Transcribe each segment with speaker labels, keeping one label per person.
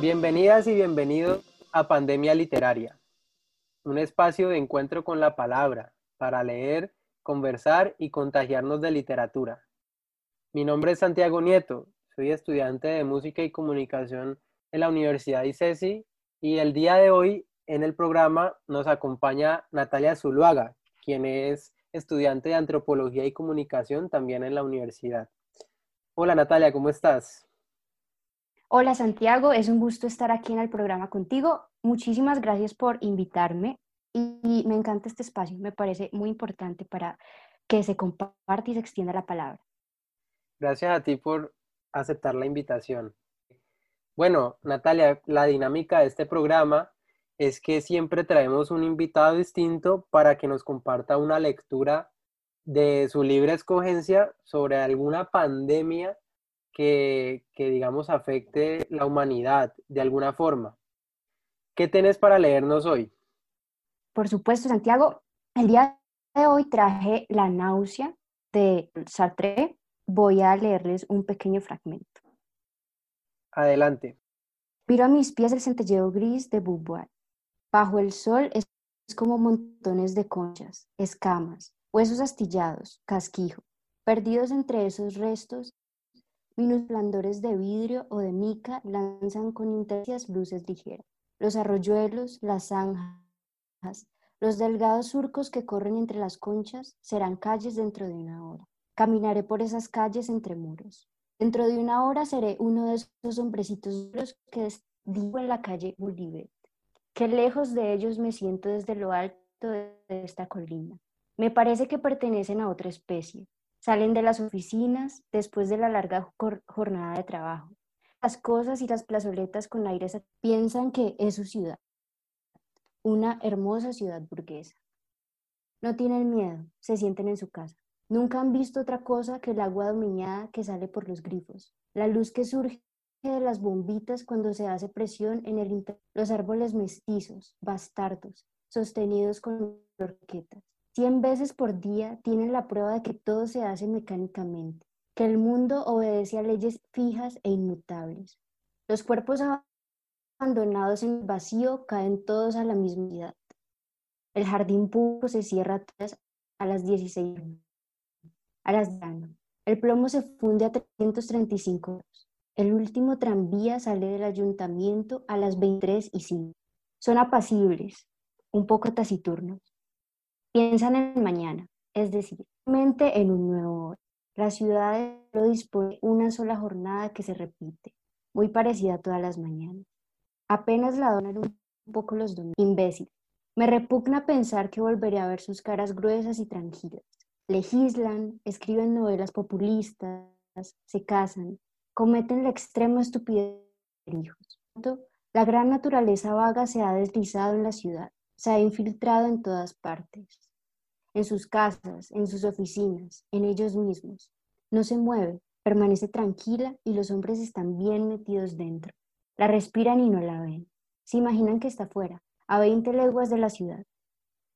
Speaker 1: Bienvenidas y bienvenidos a Pandemia Literaria, un espacio de encuentro con la palabra para leer, conversar y contagiarnos de literatura. Mi nombre es Santiago Nieto, soy estudiante de música y comunicación en la Universidad ICESI y el día de hoy en el programa nos acompaña Natalia Zuluaga, quien es estudiante de antropología y comunicación también en la universidad. Hola Natalia, ¿cómo estás?
Speaker 2: Hola Santiago, es un gusto estar aquí en el programa contigo. Muchísimas gracias por invitarme y me encanta este espacio, me parece muy importante para que se comparte y se extienda la palabra.
Speaker 1: Gracias a ti por aceptar la invitación. Bueno, Natalia, la dinámica de este programa es que siempre traemos un invitado distinto para que nos comparta una lectura de su libre escogencia sobre alguna pandemia que, que, digamos, afecte la humanidad de alguna forma. ¿Qué tienes para leernos hoy?
Speaker 2: Por supuesto, Santiago. El día de hoy traje La náusea de Sartre. Voy a leerles un pequeño fragmento.
Speaker 1: Adelante.
Speaker 2: Miro a mis pies el centelleo gris de Beauvoir. Bajo el sol es como montones de conchas, escamas, huesos astillados, casquijo. Perdidos entre esos restos, minusblandores de vidrio o de mica lanzan con intensas luces ligeras. Los arroyuelos, las zanjas, los delgados surcos que corren entre las conchas serán calles dentro de una hora. Caminaré por esas calles entre muros. Dentro de una hora seré uno de esos hombrecitos que digo en la calle Bolívar. Qué lejos de ellos me siento desde lo alto de esta colina. Me parece que pertenecen a otra especie. Salen de las oficinas después de la larga jornada de trabajo. Las cosas y las plazoletas con aire piensan que es su ciudad, una hermosa ciudad burguesa. No tienen miedo, se sienten en su casa. Nunca han visto otra cosa que el agua dominada que sale por los grifos, la luz que surge de las bombitas cuando se hace presión en el interior, los árboles mestizos, bastardos, sostenidos con horquetas, 100 veces por día tienen la prueba de que todo se hace mecánicamente, que el mundo obedece a leyes fijas e inmutables. Los cuerpos abandonados en el vacío caen todos a la misma edad. El jardín público se cierra a las 16 a las El plomo se funde a 335 horas. El último tranvía sale del ayuntamiento a las 23 y 5. Son apacibles, un poco taciturnos Piensan en mañana, es decir, mente en un nuevo hora. La ciudad lo dispone una sola jornada que se repite, muy parecida a todas las mañanas. Apenas la donan un poco los domingos. Imbécil. Me repugna pensar que volveré a ver sus caras gruesas y tranquilas legislan, escriben novelas populistas, se casan, cometen la extrema estupidez de hijos. La gran naturaleza vaga se ha deslizado en la ciudad, se ha infiltrado en todas partes, en sus casas, en sus oficinas, en ellos mismos. No se mueve, permanece tranquila y los hombres están bien metidos dentro. La respiran y no la ven. Se imaginan que está fuera, a 20 leguas de la ciudad.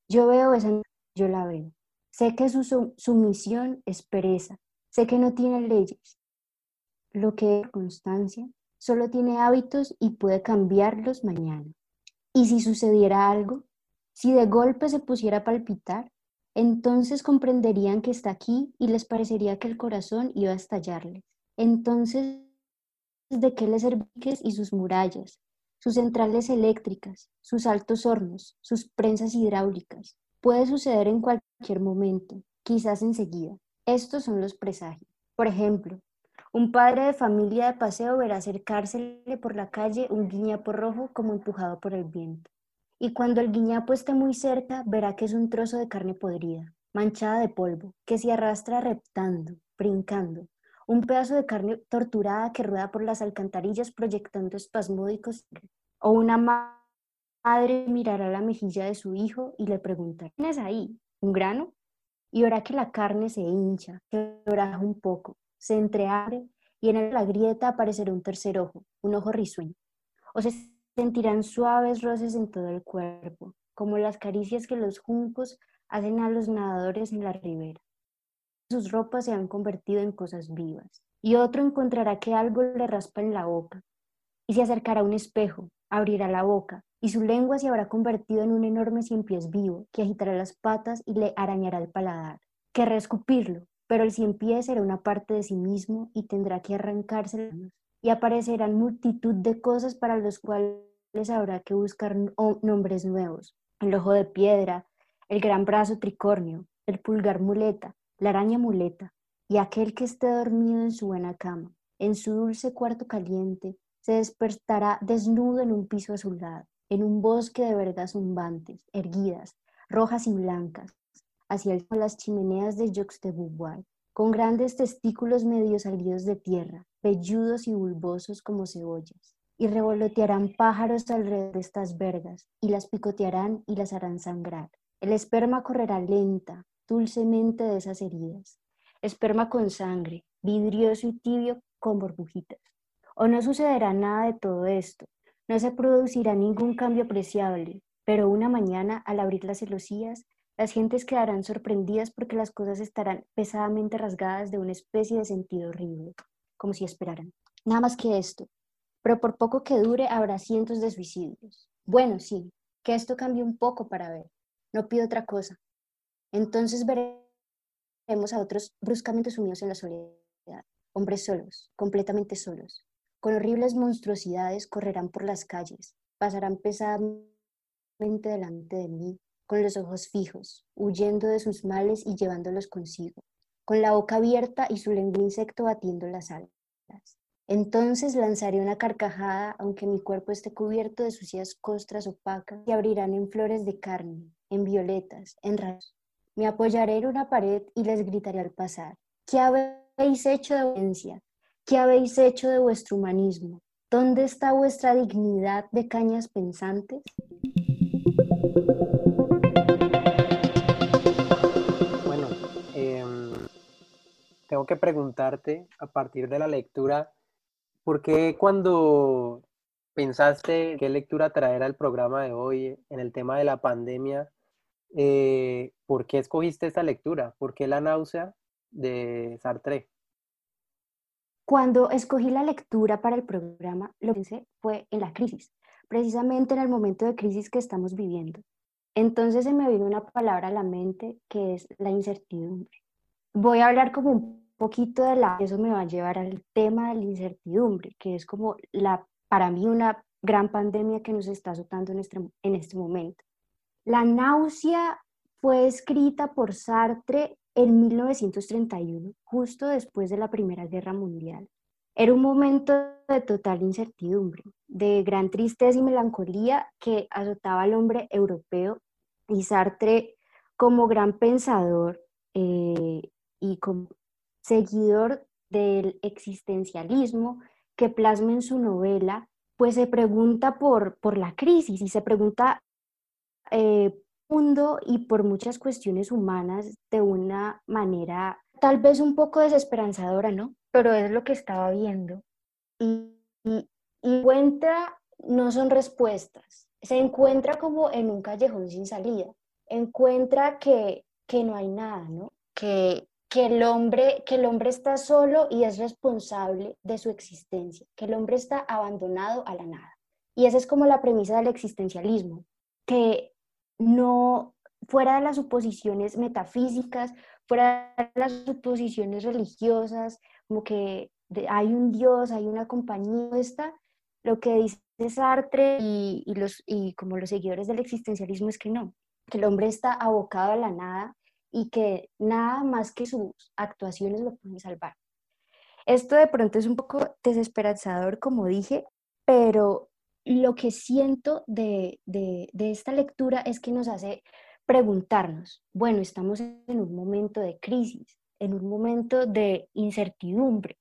Speaker 2: Yo veo esa, yo la veo. Sé que su sumisión es pereza, sé que no tiene leyes. Lo que es constancia solo tiene hábitos y puede cambiarlos mañana. Y si sucediera algo, si de golpe se pusiera a palpitar, entonces comprenderían que está aquí y les parecería que el corazón iba a estallarles. Entonces, ¿de qué les serviques y sus murallas, sus centrales eléctricas, sus altos hornos, sus prensas hidráulicas, Puede suceder en cualquier momento, quizás enseguida. Estos son los presagios. Por ejemplo, un padre de familia de paseo verá acercársele por la calle un guiñapo rojo como empujado por el viento. Y cuando el guiñapo esté muy cerca, verá que es un trozo de carne podrida, manchada de polvo, que se arrastra reptando, brincando. Un pedazo de carne torturada que rueda por las alcantarillas proyectando espasmódicos. O una padre mirará la mejilla de su hijo y le preguntará, ¿tienes ahí? ¿Un grano? Y verá que la carne se hincha, que oraja un poco, se entreabre y en la grieta aparecerá un tercer ojo, un ojo risueño. O sentirán suaves roces en todo el cuerpo, como las caricias que los juncos hacen a los nadadores en la ribera. Sus ropas se han convertido en cosas vivas y otro encontrará que algo le raspa en la boca, y se acercará a un espejo, abrirá la boca, y su lengua se habrá convertido en un enorme cien pies vivo, que agitará las patas y le arañará el paladar. Querrá escupirlo, pero el cien pies será una parte de sí mismo y tendrá que arrancarse y aparecerán multitud de cosas para los cuales habrá que buscar nombres nuevos. El ojo de piedra, el gran brazo tricornio, el pulgar muleta, la araña muleta, y aquel que esté dormido en su buena cama, en su dulce cuarto caliente, se despertará desnudo en un piso azulado, en un bosque de vergas zumbantes, erguidas, rojas y blancas, hacia las chimeneas de Jox con grandes testículos medio salidos de tierra, velludos y bulbosos como cebollas, y revolotearán pájaros alrededor de estas vergas, y las picotearán y las harán sangrar. El esperma correrá lenta, dulcemente de esas heridas, esperma con sangre, vidrioso y tibio con burbujitas. O no sucederá nada de todo esto, no se producirá ningún cambio apreciable, pero una mañana, al abrir las celosías, las gentes quedarán sorprendidas porque las cosas estarán pesadamente rasgadas de una especie de sentido horrible, como si esperaran. Nada más que esto. Pero por poco que dure, habrá cientos de suicidios. Bueno, sí, que esto cambie un poco para ver. No pido otra cosa. Entonces veremos a otros bruscamente sumidos en la soledad. Hombres solos, completamente solos. Con horribles monstruosidades correrán por las calles, pasarán pesadamente delante de mí, con los ojos fijos, huyendo de sus males y llevándolos consigo, con la boca abierta y su lengua insecto batiendo las alas. Entonces lanzaré una carcajada, aunque mi cuerpo esté cubierto de sucias costras opacas, y abrirán en flores de carne, en violetas, en rayos. Me apoyaré en una pared y les gritaré al pasar. ¿Qué habéis hecho de violencia? ¿Qué habéis hecho de vuestro humanismo? ¿Dónde está vuestra dignidad de cañas pensantes?
Speaker 1: Tengo que preguntarte a partir de la lectura, ¿por qué cuando pensaste qué lectura traer al programa de hoy en el tema de la pandemia, eh, ¿por qué escogiste esta lectura? ¿Por qué la náusea de Sartre?
Speaker 2: Cuando escogí la lectura para el programa, lo que pensé fue en la crisis, precisamente en el momento de crisis que estamos viviendo. Entonces se me vino una palabra a la mente que es la incertidumbre. Voy a hablar como un poquito de la, eso me va a llevar al tema de la incertidumbre, que es como la, para mí una gran pandemia que nos está azotando en este, en este momento. La náusea fue escrita por Sartre en 1931, justo después de la Primera Guerra Mundial. Era un momento de total incertidumbre, de gran tristeza y melancolía que azotaba al hombre europeo y Sartre como gran pensador eh, y como seguidor del existencialismo que plasma en su novela, pues se pregunta por, por la crisis y se pregunta eh, mundo y por muchas cuestiones humanas de una manera tal vez un poco desesperanzadora, ¿no? Pero es lo que estaba viendo. Y, y, y encuentra, no son respuestas, se encuentra como en un callejón sin salida, encuentra que, que no hay nada, ¿no? Que, que el, hombre, que el hombre está solo y es responsable de su existencia, que el hombre está abandonado a la nada. Y esa es como la premisa del existencialismo, que no, fuera de las suposiciones metafísicas, fuera de las suposiciones religiosas, como que hay un Dios, hay una compañía, está, lo que dice Sartre y, y, los, y como los seguidores del existencialismo es que no, que el hombre está abocado a la nada y que nada más que sus actuaciones lo pueden salvar. Esto de pronto es un poco desesperanzador, como dije, pero lo que siento de, de, esta lectura es que nos hace preguntarnos, bueno, estamos en un momento de crisis, en un momento de incertidumbre,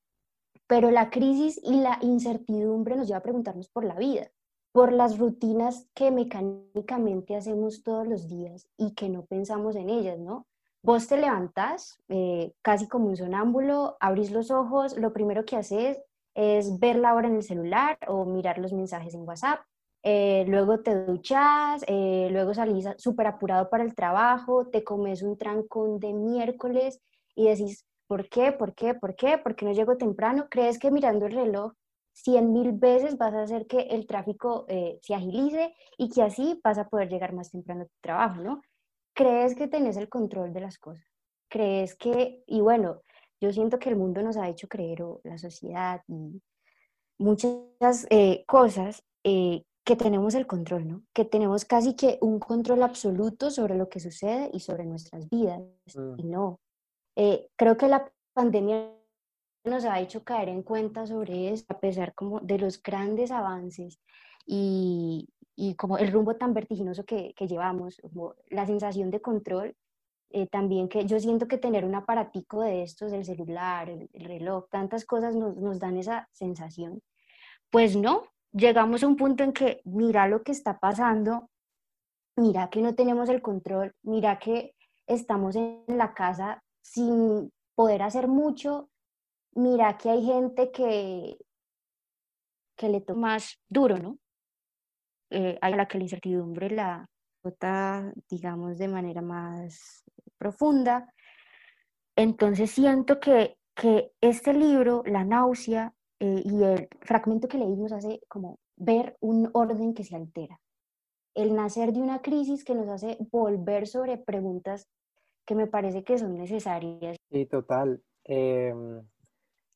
Speaker 2: pero la crisis y la incertidumbre nos lleva a preguntarnos por la vida, por las rutinas que mecánicamente hacemos todos los días y que no pensamos en ellas, ¿no? Vos te levantás eh, casi como un sonámbulo, abrís los ojos, lo primero que haces es ver la hora en el celular o mirar los mensajes en WhatsApp. Eh, luego te duchas, eh, luego salís súper apurado para el trabajo, te comes un trancón de miércoles y decís, ¿por qué? ¿Por qué? ¿Por qué? ¿Por qué no llego temprano? ¿Crees que mirando el reloj cien mil veces vas a hacer que el tráfico eh, se agilice y que así vas a poder llegar más temprano a tu trabajo, ¿no? ¿Crees que tenés el control de las cosas? ¿Crees que, y bueno, yo siento que el mundo nos ha hecho creer, o la sociedad y muchas eh, cosas, eh, que tenemos el control, ¿no? Que tenemos casi que un control absoluto sobre lo que sucede y sobre nuestras vidas. Mm. Y no. Eh, creo que la pandemia nos ha hecho caer en cuenta sobre eso, a pesar como de los grandes avances y, como el rumbo tan vertiginoso que, llevamos, la sensación de control, eh, también que yo siento que tener un aparatico de estos, el celular, el, el reloj, tantas cosas nos, nos dan esa sensación. Pues no, llegamos a un punto en que mira lo que está pasando, mira que no tenemos el control, mira que estamos en la casa sin poder hacer mucho, mira que hay gente que, que le toma más duro, ¿no? Eh, a la que la incertidumbre la nota, digamos, de manera más profunda. Entonces siento que, que este libro, La náusea, eh, y el fragmento que leímos hace como ver un orden que se altera. El nacer de una crisis que nos hace volver sobre preguntas que me parece que son necesarias.
Speaker 1: Sí, total. Em,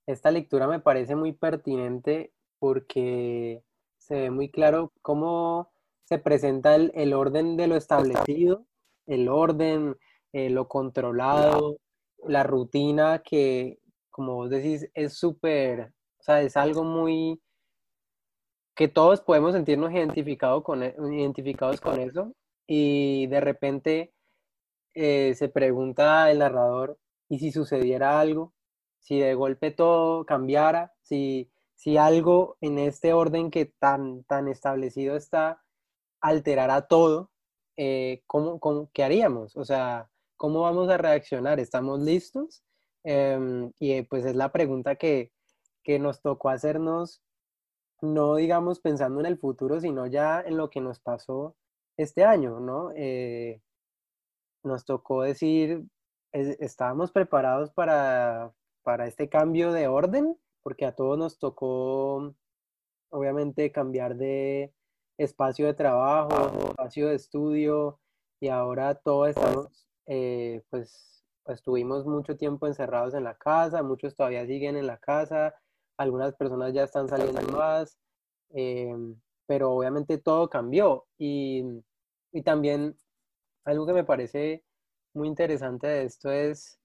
Speaker 1: esta lectura me parece muy pertinente porque se ve muy claro cómo se presenta el, orden de lo establecido, el orden, eh, lo controlado, la rutina que, como vos decís, es súper sea, es algo muy que todos podemos sentirnos identificados con, e, identificados con eso y de repente eh, se pregunta el narrador, ¿y si sucediera algo? Si de golpe todo cambiara, si, si algo en este orden que tan, tan establecido está alterara todo, eh, ¿cómo, qué haríamos? O sea, ¿cómo vamos a reaccionar? ¿Estamos listos? Em, y pues es la pregunta que, que nos tocó hacernos, no digamos pensando en el futuro, sino ya en lo que nos pasó este año, ¿no? Eh, nos tocó decir, estábamos preparados para, para este cambio de orden, porque a todos nos tocó, obviamente, cambiar de espacio de trabajo, espacio de estudio, y ahora todos estamos, eh, pues, estuvimos mucho tiempo encerrados en la casa, muchos todavía siguen en la casa, algunas personas ya están saliendo más, em, pero obviamente todo cambió. Y, y también algo que me parece muy interesante de esto es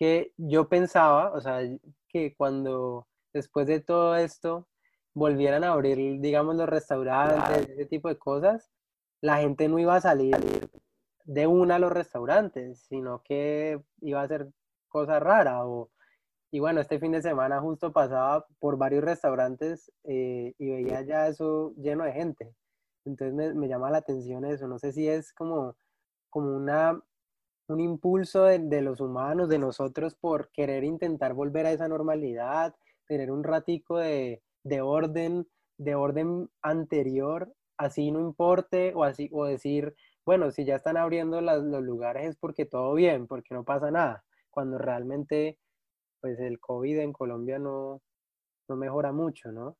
Speaker 1: que yo pensaba, o sea, que cuando después de todo esto volvieran a abrir, digamos, los restaurantes, ese tipo de cosas, la gente no iba a salir de una a los restaurantes, sino que iba a ser cosa rara o y bueno, este fin de semana justo pasaba por varios restaurantes eh, y veía ya eso lleno de gente. Entonces me, llama la atención eso. No sé si es como, como una, un impulso de, los humanos, de nosotros, por querer intentar volver a esa normalidad, tener un ratico de, orden, de orden anterior, así no importe, o así, o decir, bueno, si ya están abriendo los lugares es porque todo bien, porque no pasa nada, cuando realmente pues el COVID en Colombia no, no mejora mucho, ¿no?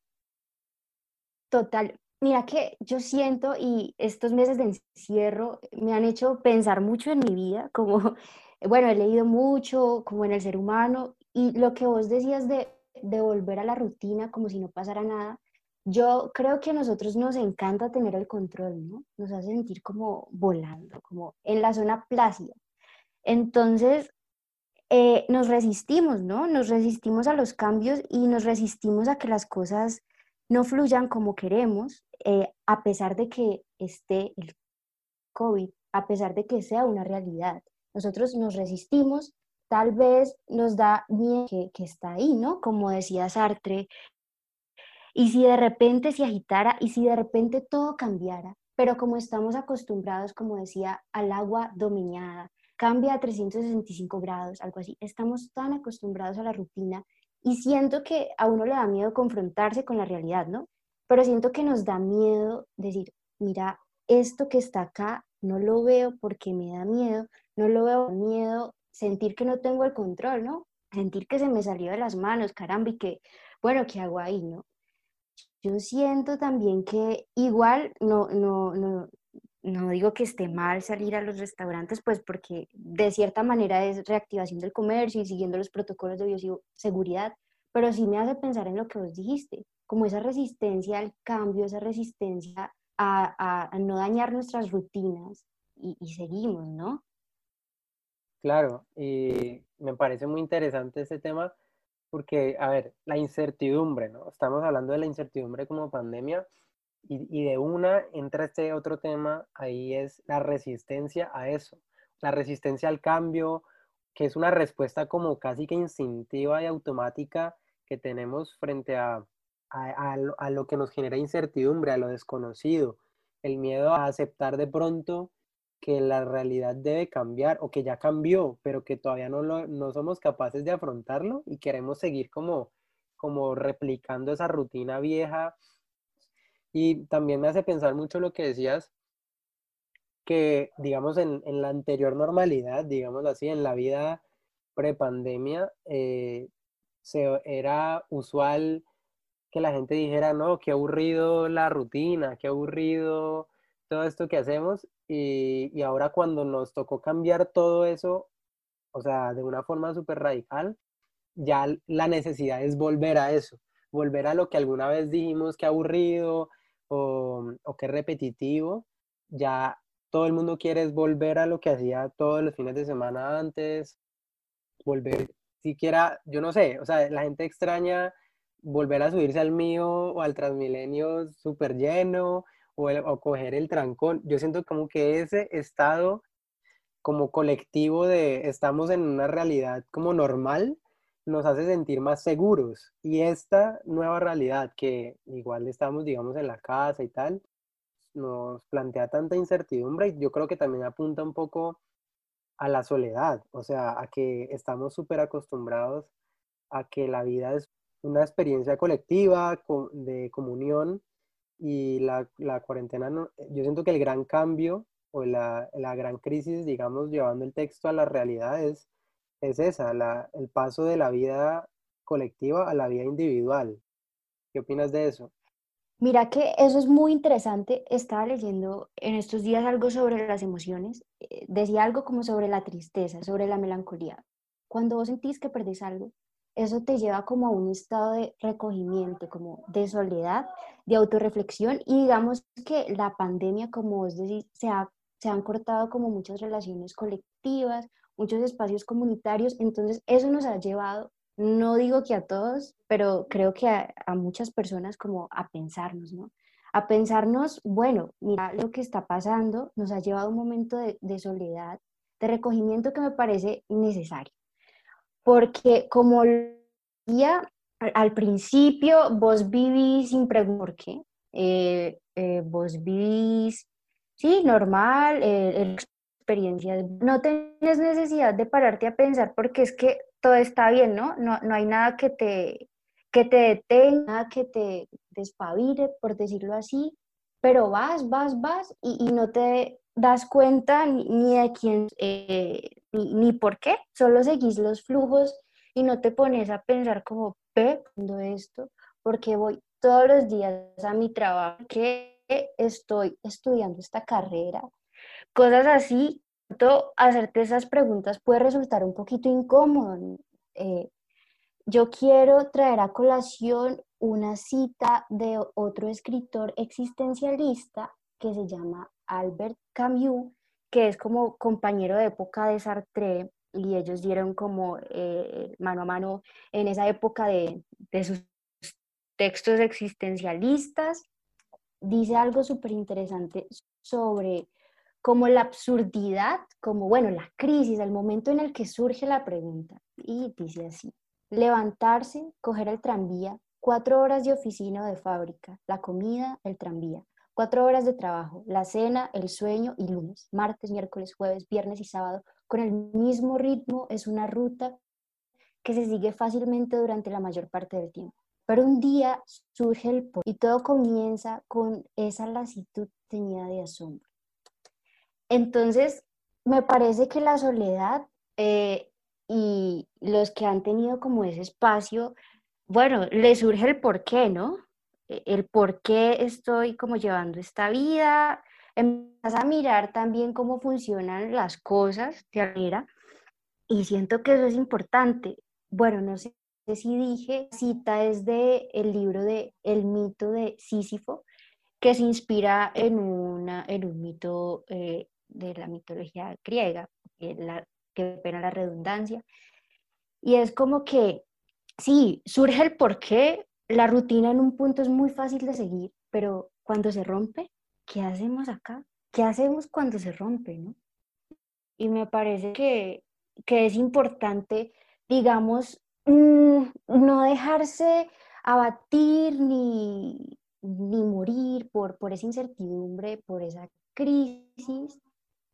Speaker 2: Total. Mira que yo siento y estos meses de encierro me han hecho pensar mucho en mi vida, como, bueno, he leído mucho, como en el ser humano, y lo que vos decías de, de volver a la rutina como si no pasara nada, yo creo que a nosotros nos encanta tener el control, ¿no? Nos hace sentir como volando, como en la zona plácida. Entonces, eh, nos resistimos, ¿no? Nos resistimos a los cambios y nos resistimos a que las cosas no fluyan como queremos, eh, a pesar de que esté el COVID, a pesar de que sea una realidad. Nosotros nos resistimos, tal vez nos da miedo que, que está ahí, ¿no? Como decía Sartre. Y si de repente se agitara y si de repente todo cambiara, pero como estamos acostumbrados, como decía, al agua dominada, cambia a 365 grados, algo así. Estamos tan acostumbrados a la rutina y siento que a uno le da miedo confrontarse con la realidad, ¿no? Pero siento que nos da miedo decir, mira, esto que está acá no lo veo porque me da miedo, no lo veo miedo sentir que no tengo el control, ¿no? sentir que se me salió de las manos, caramba, y que, bueno, ¿qué hago ahí, no? Yo siento también que igual no, no, no, no digo que esté mal salir a los restaurantes, pues porque de cierta manera es reactivación del comercio y siguiendo los protocolos de bioseguridad, pero sí me hace pensar en lo que vos dijiste, como esa resistencia al cambio, esa resistencia a, no dañar nuestras rutinas y, y, seguimos, ¿no?
Speaker 1: Claro, y me parece muy interesante este tema porque, a ver, la incertidumbre, ¿no? Estamos hablando de la incertidumbre como pandemia y, de una entra este otro tema, ahí es la resistencia a eso, la resistencia al cambio, que es una respuesta como casi que instintiva y automática que tenemos frente a, a, a, lo que nos genera incertidumbre, a lo desconocido, el miedo a aceptar de pronto que la realidad debe cambiar o que ya cambió, pero que todavía no, lo, no somos capaces de afrontarlo y queremos seguir como, como replicando esa rutina vieja. Y también me hace pensar mucho lo que decías, que digamos en, la anterior normalidad, digamos así, en la vida prepandemia, eh, se, era usual que la gente dijera, no, qué aburrido la rutina, qué aburrido todo esto que hacemos. Y, y ahora cuando nos tocó cambiar todo eso, o sea, de una forma súper radical, ya la necesidad es volver a eso, volver a lo que alguna vez dijimos que aburrido, o, o que repetitivo, ya todo el mundo quiere volver a lo que hacía todos los fines de semana antes, volver siquiera, yo no sé, o sea, la gente extraña volver a subirse al mío o al Transmilenio súper lleno o, o, coger el trancón. Yo siento como que ese estado como colectivo de estamos en una realidad como normal, nos hace sentir más seguros. Y esta nueva realidad que igual estamos, digamos, en la casa y tal, nos plantea tanta incertidumbre y yo creo que también apunta un poco a la soledad, o sea, a que estamos súper acostumbrados a que la vida es una experiencia colectiva, de comunión, y la, la cuarentena, yo siento que el gran cambio o la, la gran crisis, digamos, llevando el texto a la realidad es es esa, el paso de la vida colectiva a la vida individual. ¿Qué opinas de eso?
Speaker 2: Mira que eso es muy interesante. Estaba leyendo en estos días algo sobre las emociones. Eh, decía algo como sobre la tristeza, sobre la melancolía. Cuando vos sentís que perdés algo, eso te lleva como a un estado de recogimiento, como de soledad, de autorreflexión. Y digamos que la pandemia, como vos decís, se, se han cortado como muchas relaciones colectivas, muchos espacios comunitarios, entonces eso nos ha llevado, no digo que a todos, pero creo que a, muchas personas como a pensarnos, ¿no? A pensarnos, bueno, mira lo que está pasando, nos ha llevado a un momento de, soledad, de recogimiento que me parece necesario, porque como ya al principio vos vivís sin preguntar por qué, eh, eh, vos vivís, sí, normal, eh, experiencias. No tienes necesidad de pararte a pensar porque es que todo está bien, ¿no? No, no hay nada que te, que te detenga, que te despavire, por decirlo así, pero vas, vas, vas y no te das cuenta ni, de quién, eh, ni, ni, por qué, solo seguís los flujos y no te pones a pensar como, ve, esto, porque voy todos los días a mi trabajo, que estoy estudiando esta carrera, cosas así, hacerte esas preguntas puede resultar un poquito incómodo. Eh, yo quiero traer a colación una cita de otro escritor existencialista que se llama Albert Camus, que es como compañero de época de Sartre y ellos dieron como eh, mano a mano en esa época de, sus textos existencialistas. Dice algo súper interesante sobre como la absurdidad, como, bueno, la crisis, el momento en el que surge la pregunta. Y dice así, levantarse, coger el tranvía, cuatro horas de oficina o de fábrica, la comida, el tranvía, cuatro horas de trabajo, la cena, el sueño y lunes, martes, miércoles, jueves, viernes y sábado, con el mismo ritmo, es una ruta que se sigue fácilmente durante la mayor parte del tiempo. Pero un día surge el y todo comienza con esa lasitud teñida de asombro. Entonces, me parece que la soledad, eh, y los que han tenido como ese espacio, bueno, les surge el por qué, ¿no? E, el por qué estoy como llevando esta vida, empiezas a mirar también cómo funcionan las cosas de manera y siento que eso es importante. Bueno, no sé si dije, cita es de el libro de El mito de Sísifo, que se inspira en, una, en un mito eh, de la mitología griega, que, la, que pena la redundancia. Y es como que, sí, surge el porqué, la rutina en un punto es muy fácil de seguir, pero cuando se rompe, ¿qué hacemos acá? ¿Qué hacemos cuando se rompe, no? Y me parece que, que es importante, digamos, mm, no dejarse abatir ni, ni morir por, por esa incertidumbre, por esa crisis,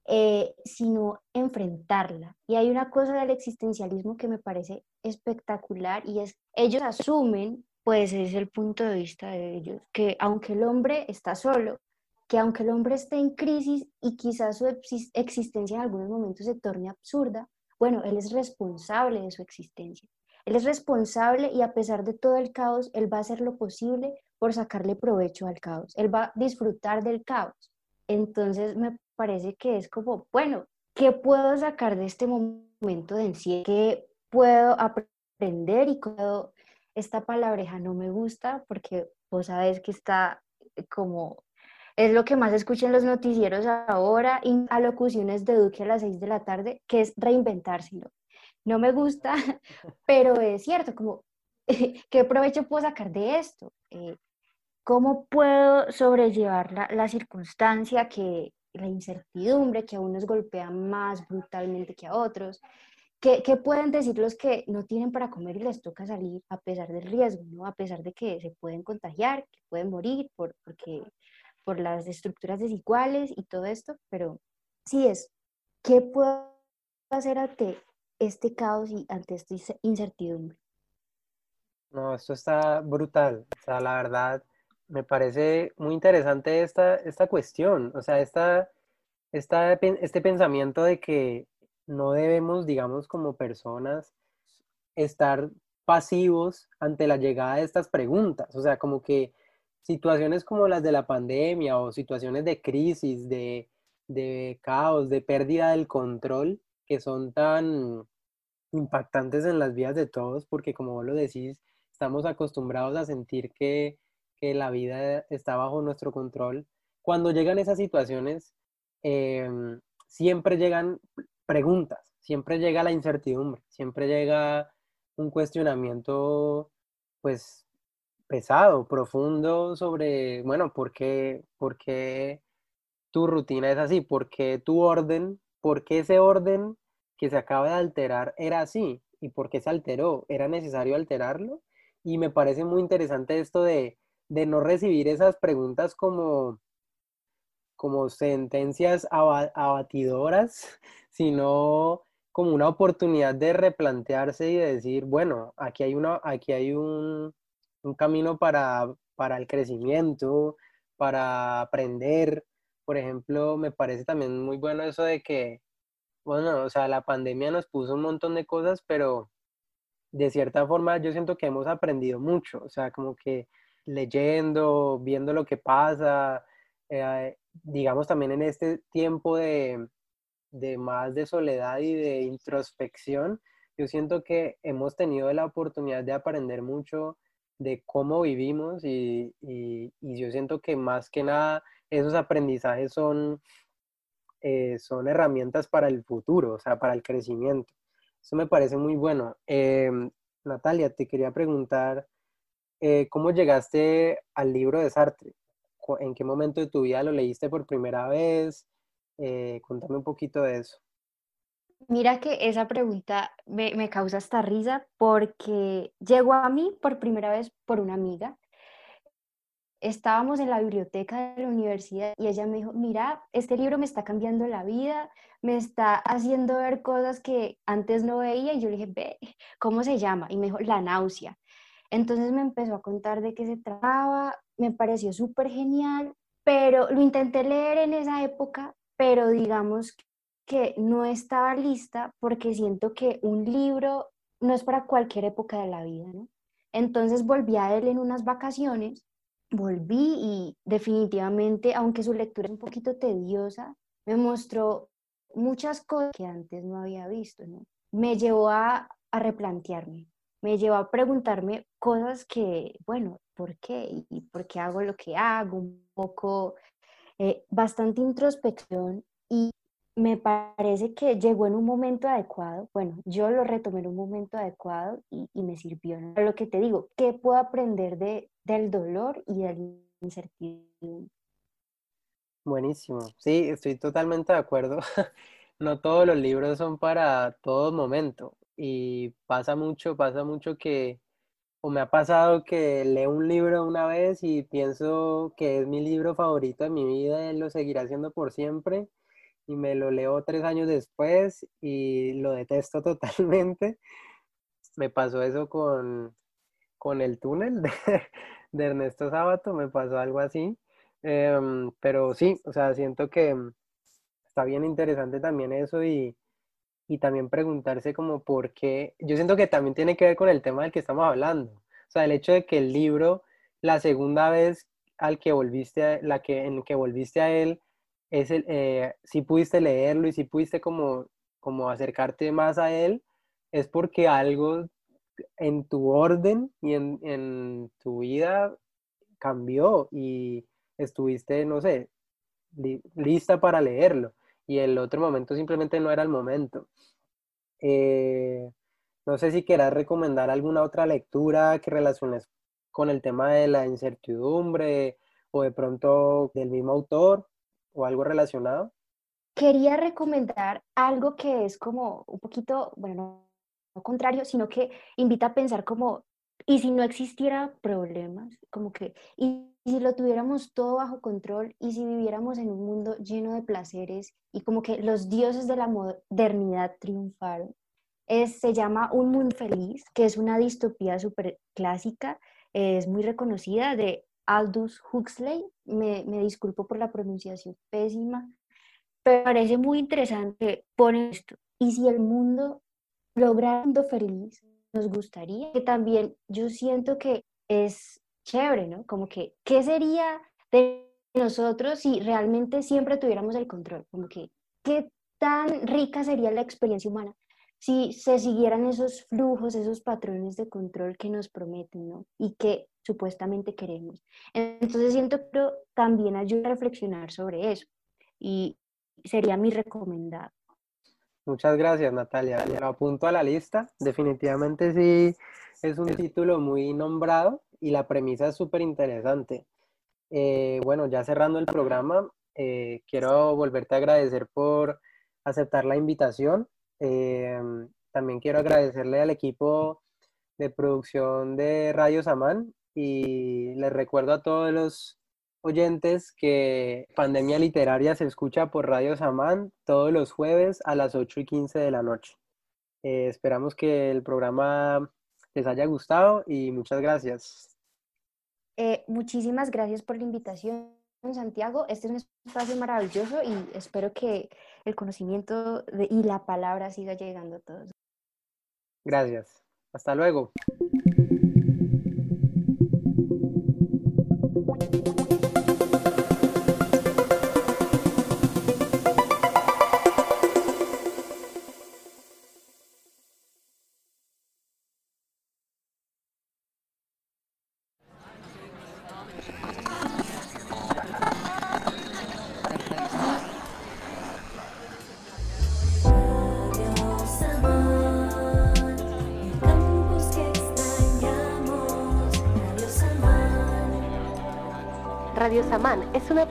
Speaker 2: eh, sino enfrentarla. Y hay una cosa del existencialismo que me parece espectacular y es, ellos asumen, pues es el punto de vista de ellos, que aunque el hombre está solo, que aunque el hombre esté en crisis y quizás su existencia en algunos momentos se torne absurda, bueno, él es responsable de su existencia. Él es responsable y a pesar de todo el caos, él va a hacer lo posible por sacarle provecho al caos. Él va a disfrutar del caos. Entonces me parece que es como, bueno, ¿qué puedo sacar de este momento de encierro? ¿Qué puedo aprender y puedo... Esta palabreja no me gusta porque vos sabes que está como es lo que más escuchan los noticieros ahora, y alocuciones de Duque a las 6 de la tarde, que es reinventárselo. No me gusta, pero es cierto, como, ¿qué provecho puedo sacar de esto? Eh, ¿Cómo puedo sobrellevar la, la, circunstancia que la incertidumbre que a unos golpea más brutalmente que a otros? ¿Qué, ¿Qué, pueden decir los que no tienen para comer y les toca salir a pesar del riesgo, ¿no? a pesar de que se pueden contagiar, que pueden morir por, porque por las estructuras desiguales y todo esto, pero sí es, ¿qué puedo hacer ante este caos y ante esta incertidumbre?
Speaker 1: No, esto está brutal. O sea, la verdad, me parece muy interesante esta, esta cuestión. O sea, esta, esta, este pensamiento de que no debemos, digamos, como personas, estar pasivos ante la llegada de estas preguntas. O sea, como que situaciones como las de la pandemia o situaciones de crisis, de, caos, de pérdida del control, que son tan impactantes en las vidas de todos, porque como vos lo decís, estamos acostumbrados a sentir que, la vida está bajo nuestro control. Cuando llegan esas situaciones, em, siempre llegan preguntas, siempre llega la incertidumbre, siempre llega un cuestionamiento, pues pesado, profundo sobre, bueno, ¿por qué, por qué tu rutina es así? ¿Por qué tu orden, por qué ese orden que se acaba de alterar era así? ¿Y por qué se alteró? ¿Era necesario alterarlo? Y me parece muy interesante esto de, de no recibir esas preguntas como, como sentencias abatidoras, sino como una oportunidad de replantearse y de decir, bueno, aquí hay, una, aquí hay un, un camino para, para el crecimiento, para aprender. Por ejemplo, me parece también muy bueno eso de que, bueno, o sea, la pandemia nos puso un montón de cosas, pero de cierta forma yo siento que hemos aprendido mucho, o sea, como que leyendo, viendo lo que pasa, eh, digamos también en este tiempo de, de más de soledad y de introspección, yo siento que hemos tenido la oportunidad de aprender mucho de cómo vivimos y, yo siento que más que nada esos aprendizajes son, eh, son herramientas para el futuro, o sea, para el crecimiento. Eso me parece muy bueno. Em, Natalia, te quería preguntar, eh, ¿cómo llegaste al libro de Sartre? ¿En qué momento de tu vida lo leíste por primera vez? Eh, contame un poquito de eso.
Speaker 2: Mira que esa pregunta me, causa esta risa porque llegó a mí por primera vez por una amiga. Estábamos en la biblioteca de la universidad y ella me dijo, mira, este libro me está cambiando la vida, me está haciendo ver cosas que antes no veía y yo le dije, ve, ¿cómo se llama? Y me dijo, La náusea. Entonces me empezó a contar de qué se trataba, me pareció súper genial, pero lo intenté leer en esa época, pero digamos que no estaba lista porque siento que un libro no es para cualquier época de la vida, ¿no? Entonces volví a él en unas vacaciones, volví y definitivamente, aunque su lectura es un poquito tediosa, me mostró muchas cosas que antes no había visto, ¿no? Me llevó a, a replantearme, me llevó a preguntarme cosas que, bueno, ¿por qué? ¿Y por qué hago lo que hago? Un poco, eh, bastante introspección y me parece que llegó en un momento adecuado. Bueno, yo lo retomé en un momento adecuado y, y me sirvió. Lo que te digo, ¿qué puedo aprender de, del dolor y de la incertidumbre?
Speaker 1: Buenísimo. Sí, estoy totalmente de acuerdo. No todos los libros son para todo momento y pasa mucho, pasa mucho que, o me ha pasado que leo un libro una vez y pienso que es mi libro favorito de mi vida y lo seguirá haciendo por siempre y me lo leo tres años después y lo detesto totalmente. Me pasó eso con, con El túnel de, Ernesto Sábato, me pasó algo así. Em, pero sí, o sea, siento que está bien interesante también eso y, y también preguntarse como por qué, yo siento que también tiene que ver con el tema del que estamos hablando, o sea, el hecho de que el libro, la segunda vez al que volviste, a, la que, en que volviste a él, es el, eh, si pudiste leerlo y si pudiste como, como acercarte más a él, es porque algo en tu orden y en, en tu vida cambió y estuviste, no sé, li, lista para leerlo y el otro momento simplemente no era el momento. Eh, no sé si quieras recomendar alguna otra lectura que relaciones con el tema de la incertidumbre o de pronto del mismo autor o algo relacionado.
Speaker 2: Quería recomendar algo que es como un poquito, bueno, no, contrario, sino que invita a pensar como, ¿y si no existiera problemas? Como que, ¿y si lo tuviéramos todo bajo control? ¿Y si viviéramos en un mundo lleno de placeres y como que los dioses de la modernidad triunfaron? Es, se llama Un Mundo Feliz, que es una distopía súper clásica, es muy reconocida, de Aldous Huxley, me, me disculpo por la pronunciación pésima, pero parece muy interesante poner esto. Y si el mundo lograra un mundo feliz, nos gustaría, que también yo siento que es chévere, ¿no? Como que, ¿qué sería de nosotros si realmente siempre tuviéramos el control? Como que, ¿qué tan rica sería la experiencia humana si se siguieran esos flujos, esos patrones de control que nos prometen, ¿no? Y que supuestamente queremos. Entonces siento que también ayuda a reflexionar sobre eso y sería mi recomendado.
Speaker 1: Muchas gracias, Natalia. Lo apunto a la lista. Definitivamente sí es un título muy nombrado y la premisa es súper interesante. Eh, bueno, ya cerrando el programa, eh, quiero volverte a agradecer por aceptar la invitación. Eh, también quiero agradecerle al equipo de producción de Radio Samán y les recuerdo a todos los oyentes que Pandemia Literaria se escucha por Radio Samán todos los jueves a las 8 y 15 de la noche. Esperamos que el programa les haya gustado y muchas gracias.
Speaker 2: Eh, muchísimas gracias por la invitación, Santiago. Este es un espacio maravilloso y espero que el conocimiento de, y la palabra siga llegando a todos.
Speaker 1: Gracias. Hasta luego.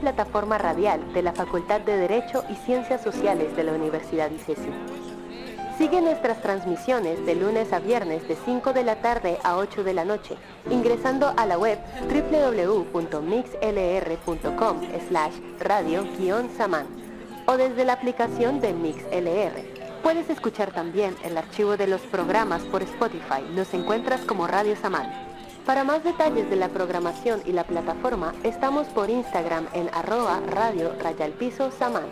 Speaker 3: Plataforma radial de la Facultad de Derecho y Ciencias Sociales de la Universidad ICESI. Sigue nuestras transmisiones de lunes a viernes de 5 de la tarde a 8 de la noche, ingresando a la web www.mixlr.com slash radio-samán o desde la aplicación de MixLR. Puedes escuchar también el archivo de los programas por Spotify. Nos encuentras como Radio Samán. Para más detalles de la programación y la plataforma, estamos por Instagram en arroba radio rayalpiso samán.